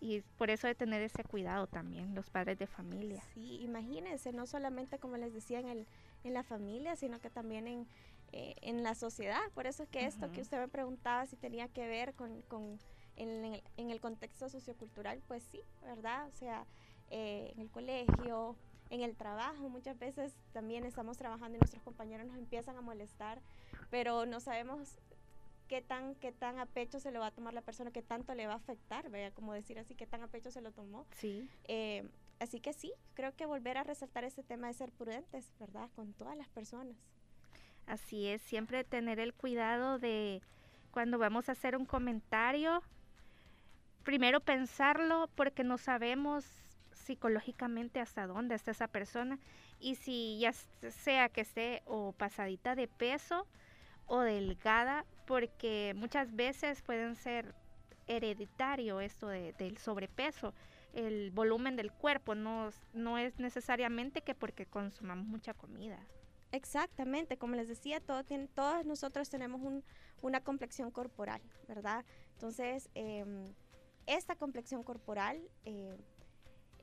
Y por eso de tener ese cuidado también, los padres de familia. Sí, imagínense, no solamente como les decía en, el, en la familia, sino que también en, eh, en la sociedad. Por eso es que esto que usted me preguntaba si tenía que ver con, con en, el, en, el, contexto sociocultural, pues sí, ¿verdad? O sea, eh, en el colegio, en el trabajo. Muchas veces también estamos trabajando y nuestros compañeros nos empiezan a molestar, pero no sabemos qué tan, qué tan a pecho se lo va a tomar la persona, qué tanto le va a afectar, vea, como decir así, qué tan a pecho se lo tomó. Sí. Eh, así que sí, creo que volver a resaltar ese tema de ser prudentes, ¿verdad? Con todas las personas. Así es, siempre tener el cuidado de cuando vamos a hacer un comentario, primero pensarlo porque no sabemos psicológicamente hasta dónde está esa persona y si ya sea que esté o pasadita de peso o delgada, porque muchas veces pueden ser hereditario esto del sobrepeso, el volumen del cuerpo, no, no es necesariamente que porque consumamos mucha comida. Exactamente, como les decía, todo todos nosotros tenemos una complexión corporal, ¿verdad? Entonces, em, esta complexión corporal eh,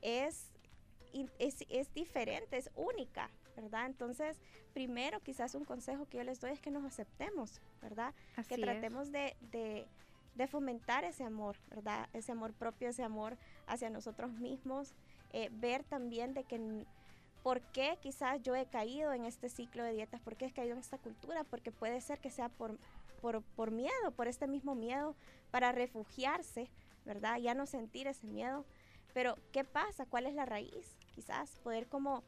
es, es, es diferente, es única, ¿verdad? Entonces, primero quizás un consejo que yo les doy es que nos aceptemos, ¿verdad? que tratemos de, de, de, fomentar ese amor, ¿verdad? Ese amor propio, ese amor hacia nosotros mismos, eh, ver también de que por qué quizás yo he caído en este ciclo de dietas, por qué he caído en esta cultura, porque puede ser que sea por, por, por miedo, por este mismo miedo, para refugiarse, ¿verdad? Ya no sentir ese miedo pero, ¿qué pasa? ¿Cuál es la raíz? Quizás poder como,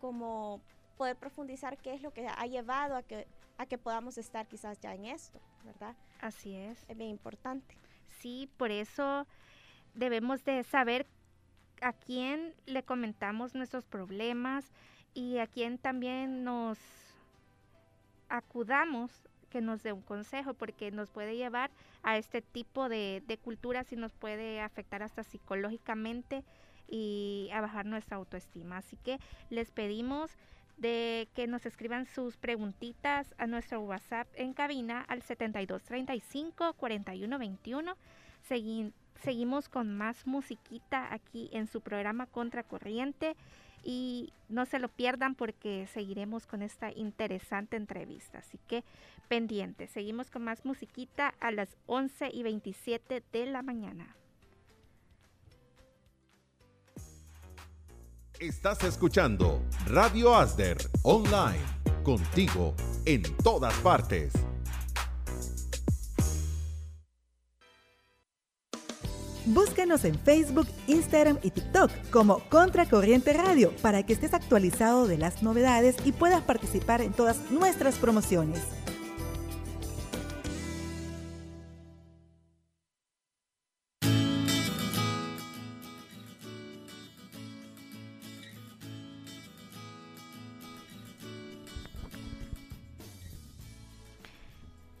como poder profundizar qué es lo que ha llevado a que, a que podamos estar quizás ya en esto, ¿verdad? Así es. Es bien importante. Sí, por eso debemos de saber a quién le comentamos nuestros problemas y a quién también nos acudamos que nos dé un consejo, porque nos puede llevar a este tipo de, de culturas y nos puede afectar hasta psicológicamente y a bajar nuestra autoestima. Así que les pedimos de que nos escriban sus preguntitas a nuestro WhatsApp en cabina al 7235 4121. Seguimos con más musiquita aquí en su programa Contracorriente y no se lo pierdan porque seguiremos con esta interesante entrevista. Así que pendiente, seguimos con más musiquita a las 11 y 27 de la mañana. Estás escuchando Radio Asder Online, contigo en todas partes. Búscanos en Facebook, Instagram y TikTok como Contracorriente Radio para que estés actualizado de las novedades y puedas participar en todas nuestras promociones.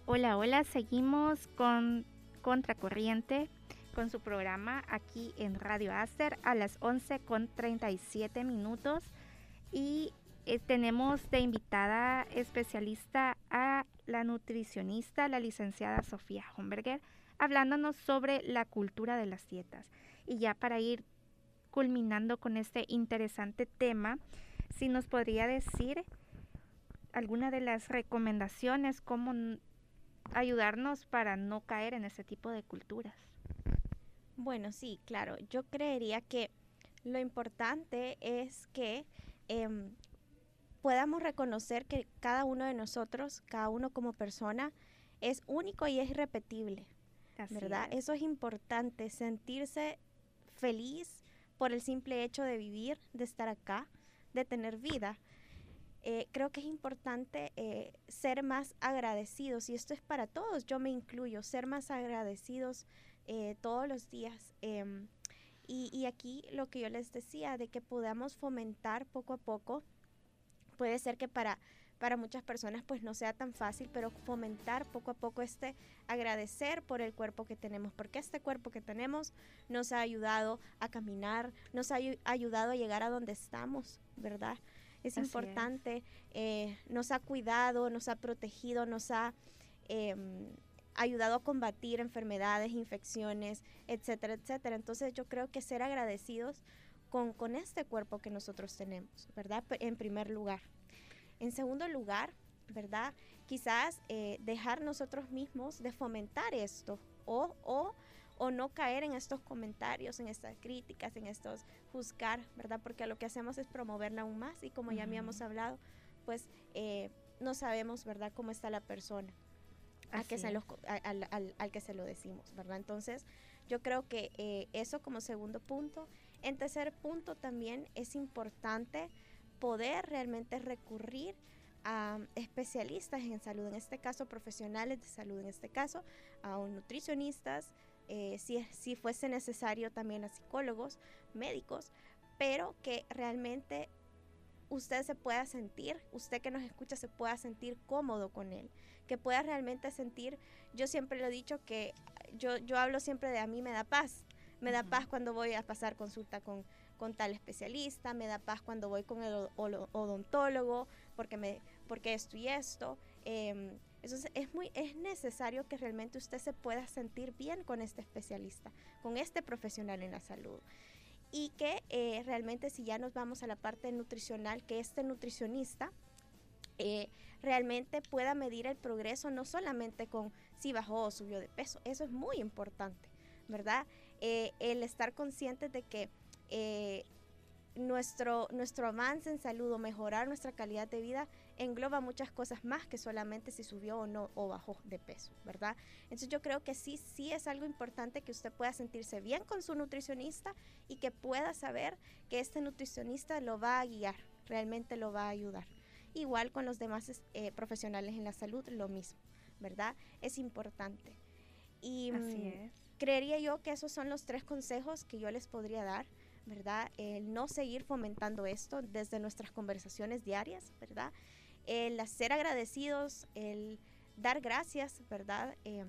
Hola, hola, seguimos con Contracorriente con su programa aquí en Radio Aster a las 11 con 37 minutos y eh, tenemos de invitada especialista a la nutricionista, la licenciada Sofía Homberger, hablándonos sobre la cultura de las dietas. Y ya para ir culminando con este interesante tema, si nos podría decir alguna de las recomendaciones, cómo ayudarnos para no caer en ese tipo de culturas. Bueno, sí, claro. Yo creería que lo importante es que em, podamos reconocer que cada uno de nosotros, cada uno como persona, es único y es irrepetible. ¿Verdad? Eso es importante, sentirse feliz por el simple hecho de vivir, de estar acá, de tener vida. Eh, creo que es importante eh, ser más agradecidos, y esto es para todos, yo me incluyo, ser más agradecidos eh, todos los días. Em, y, aquí lo que yo les decía, de que podamos fomentar poco a poco, puede ser que para, para muchas personas pues no sea tan fácil, pero fomentar poco a poco este agradecer por el cuerpo que tenemos, porque este cuerpo que tenemos nos ha ayudado a caminar, nos ha ayudado a llegar a donde estamos, ¿verdad? Es importante, eh, nos ha cuidado, nos ha protegido, nos ha em, ayudado a combatir enfermedades, infecciones, etcétera, etcétera. Entonces yo creo que ser agradecidos con, con este cuerpo que nosotros tenemos, ¿verdad? En primer lugar. En segundo lugar, ¿verdad? Quizás eh, dejar nosotros mismos de fomentar esto o, o o no caer en estos comentarios, en estas críticas, en estos juzgar, ¿verdad? Porque lo que hacemos es promoverla aún más y como ya habíamos hablado, pues eh, no sabemos, ¿verdad?, cómo está la persona al que, se al, que se lo decimos, ¿verdad? Entonces, yo creo que eh, eso como segundo punto. En tercer punto también es importante poder realmente recurrir a especialistas en salud, en este caso profesionales de salud, en este caso a un nutricionistas, eh, si, si fuese necesario también a psicólogos, médicos, pero que realmente usted se pueda sentir, usted que nos escucha se pueda sentir cómodo con él, que pueda realmente sentir, yo siempre lo he dicho que yo, yo hablo siempre de a mí me da paz, me da paz cuando voy a pasar consulta con, con tal especialista, me da paz cuando voy con el odontólogo, porque, me, porque esto y esto. Eh, entonces es muy es necesario que realmente usted se pueda sentir bien con este especialista, con este profesional en la salud. Y que eh, realmente si ya nos vamos a la parte nutricional, que este nutricionista eh, realmente pueda medir el progreso no solamente con si bajó o subió de peso, eso es muy importante, ¿verdad? Eh, el estar consciente de que nuestro, nuestro avance en salud o mejorar nuestra calidad de vida engloba muchas cosas más que solamente si subió o no o bajó de peso, ¿verdad? Entonces yo creo que sí, sí es algo importante que usted pueda sentirse bien con su nutricionista y que pueda saber que este nutricionista lo va a guiar, realmente lo va a ayudar. Igual con los demás eh, profesionales en la salud, lo mismo, ¿verdad? Es importante. Y mm, creería yo que esos son los tres consejos que yo les podría dar. ¿verdad? El no seguir fomentando esto desde nuestras conversaciones diarias, ¿verdad? El ser agradecidos, el dar gracias, ¿verdad? Eh,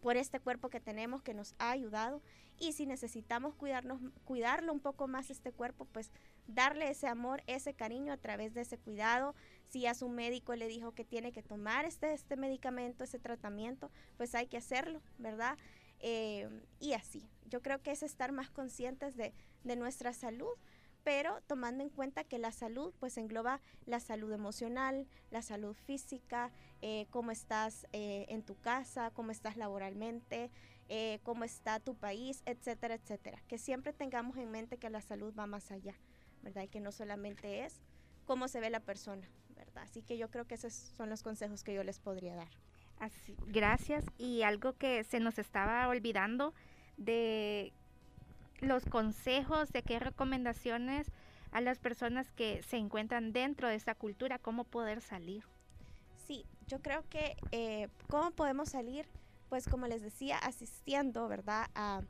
por este cuerpo que tenemos que nos ha ayudado y si necesitamos cuidarnos, cuidarlo un poco más este cuerpo, pues darle ese amor, ese cariño a través de ese cuidado. Si a su médico le dijo que tiene que tomar este, este medicamento, ese tratamiento, pues hay que hacerlo, ¿verdad? Eh, y así, yo creo que es estar más conscientes de, de nuestra salud pero tomando en cuenta que la salud pues engloba la salud emocional, la salud física, eh, cómo estás eh, en tu casa, cómo estás laboralmente, eh, cómo está tu país, etcétera, etcétera. Que siempre tengamos en mente que la salud va más allá, ¿verdad? Y que no solamente es cómo se ve la persona, ¿verdad? Así que yo creo que esos son los consejos que yo les podría dar. Así, gracias. Y algo que se nos estaba olvidando de los consejos, de qué recomendaciones a las personas que se encuentran dentro de esta cultura, cómo poder salir. Sí, yo creo que eh, cómo podemos salir, pues como les decía, asistiendo, ¿verdad? A,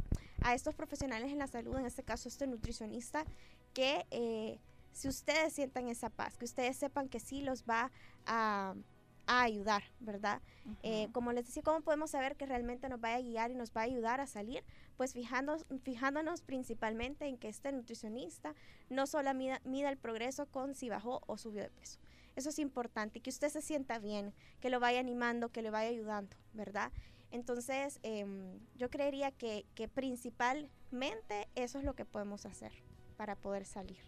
estos profesionales en la salud, en este caso este nutricionista, que eh, si ustedes sientan esa paz, que ustedes sepan que sí los va a a ayudar, ¿verdad? Eh, como les decía, ¿cómo podemos saber que realmente nos va a guiar y nos va a ayudar a salir? Pues fijándonos, fijándonos principalmente en que este nutricionista no solo mida, mida, el progreso con si bajó o subió de peso. Eso es importante, que usted se sienta bien, que lo vaya animando, que le vaya ayudando, ¿verdad? Entonces, em, yo creería que, que principalmente eso es lo que podemos hacer para poder salir.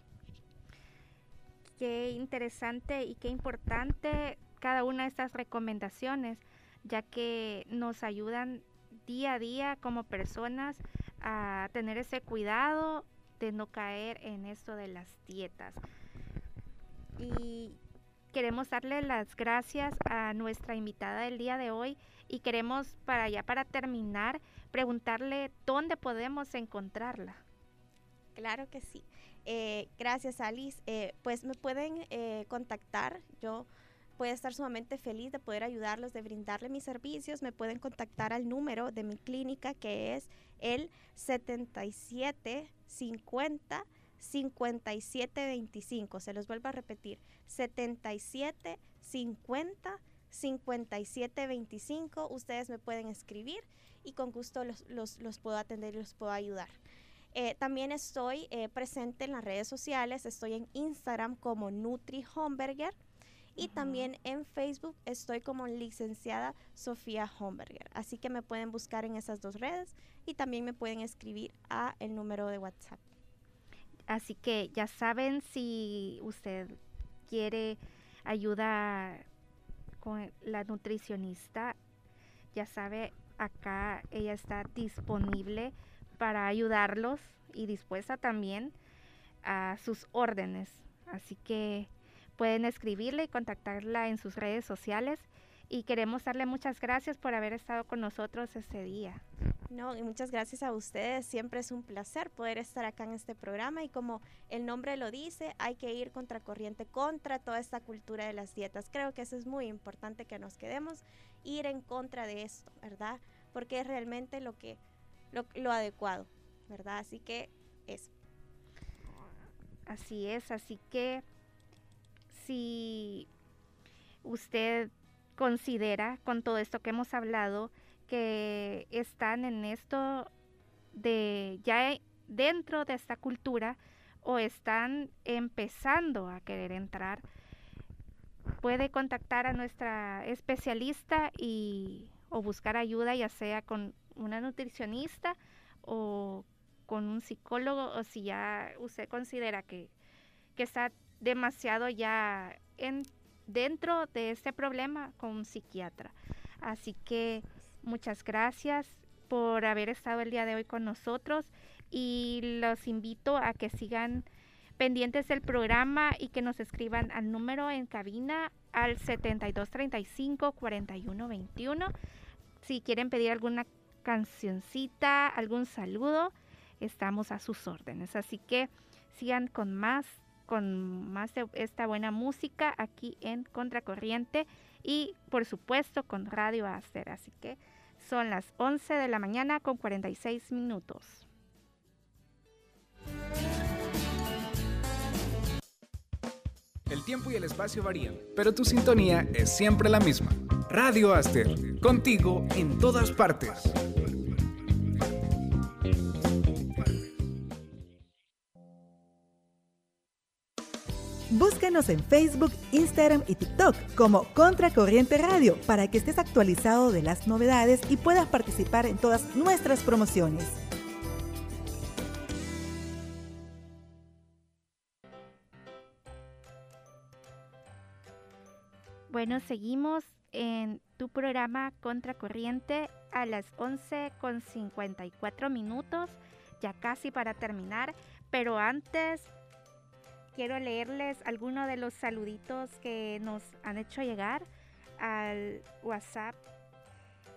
Qué interesante y qué importante cada una de estas recomendaciones, ya que nos ayudan día a día como personas a tener ese cuidado de no caer en esto de las dietas. Y queremos darle las gracias a nuestra invitada del día de hoy y queremos para ya para terminar preguntarle dónde podemos encontrarla. Claro que sí. Eh, gracias Alice. Eh, pues me pueden eh, contactar. Yo puede estar sumamente feliz de poder ayudarlos, de brindarle mis servicios. Me pueden contactar al número de mi clínica que es el 7750 5725. Se los vuelvo a repetir. 7750 5725. Ustedes me pueden escribir y con gusto los, los, los puedo atender y los puedo ayudar. Eh, también estoy eh, presente en las redes sociales, estoy en Instagram como Nutri Homberger y también en Facebook estoy como licenciada Sofía Homberger. Así que me pueden buscar en esas dos redes y también me pueden escribir a el número de WhatsApp. Así que ya saben si usted quiere ayuda con la nutricionista, ya sabe, acá ella está disponible para ayudarlos y dispuesta también a sus órdenes. Así que pueden escribirle y contactarla en sus redes sociales y queremos darle muchas gracias por haber estado con nosotros este día. No, y muchas gracias a ustedes. Siempre es un placer poder estar acá en este programa y como el nombre lo dice, hay que ir contracorriente contra toda esta cultura de las dietas. Creo que eso es muy importante que nos quedemos, ir en contra de esto, ¿verdad? Porque es realmente lo que lo, adecuado, ¿verdad? Así que eso. Así es, así que si usted considera con todo esto que hemos hablado que están en esto de ya dentro de esta cultura o están empezando a querer entrar, puede contactar a nuestra especialista y o buscar ayuda ya sea con una nutricionista o con un psicólogo o si ya usted considera que, está demasiado ya en, dentro de este problema con un psiquiatra. Así que muchas gracias por haber estado el día de hoy con nosotros y los invito a que sigan pendientes del programa y que nos escriban al número en cabina al 7235 4121 si quieren pedir alguna cancioncita, algún saludo, estamos a sus órdenes. Así que sigan con más, con más de esta buena música aquí en Contracorriente y por supuesto con Radio Aster. Así que son las 11 de la mañana con 46 minutos. El tiempo y el espacio varían, pero tu sintonía es siempre la misma. Radio Aster, contigo en todas partes. Búscanos en Facebook, Instagram y TikTok como Contracorriente Radio para que estés actualizado de las novedades y puedas participar en todas nuestras promociones. Bueno, seguimos en tu programa Contracorriente a las 11 con 54 minutos, ya casi para terminar, pero antes quiero leerles algunos de los saluditos que nos han hecho llegar al WhatsApp.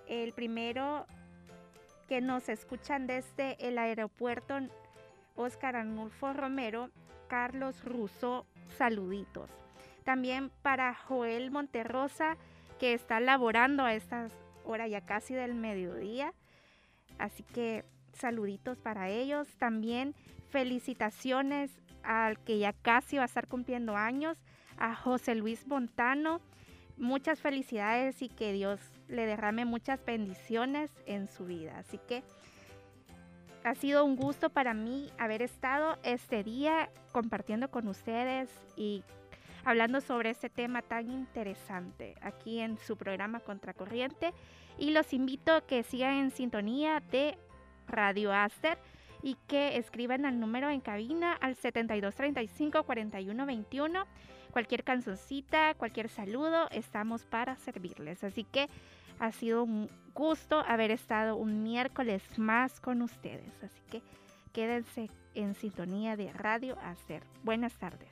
El primero que nos escuchan desde el aeropuerto Oscar Arnulfo Romero, Carlos Russo, saluditos. También para Joel Monterrosa, que está laborando a estas horas ya casi del mediodía. Así que saluditos para ellos. También felicitaciones al que ya casi va a estar cumpliendo años, a José Luis Montano. Muchas felicidades y que Dios le derrame muchas bendiciones en su vida. Así que ha sido un gusto para mí haber estado este día compartiendo con ustedes y hablando sobre este tema tan interesante aquí en su programa Contracorriente. Y los invito a que sigan en sintonía de Radio Aster y que escriban al número en cabina al 7235 4121. Cualquier canzoncita, cualquier saludo, estamos para servirles. Así que ha sido un gusto haber estado un miércoles más con ustedes. Así que quédense en sintonía de Radio Aster. Buenas tardes.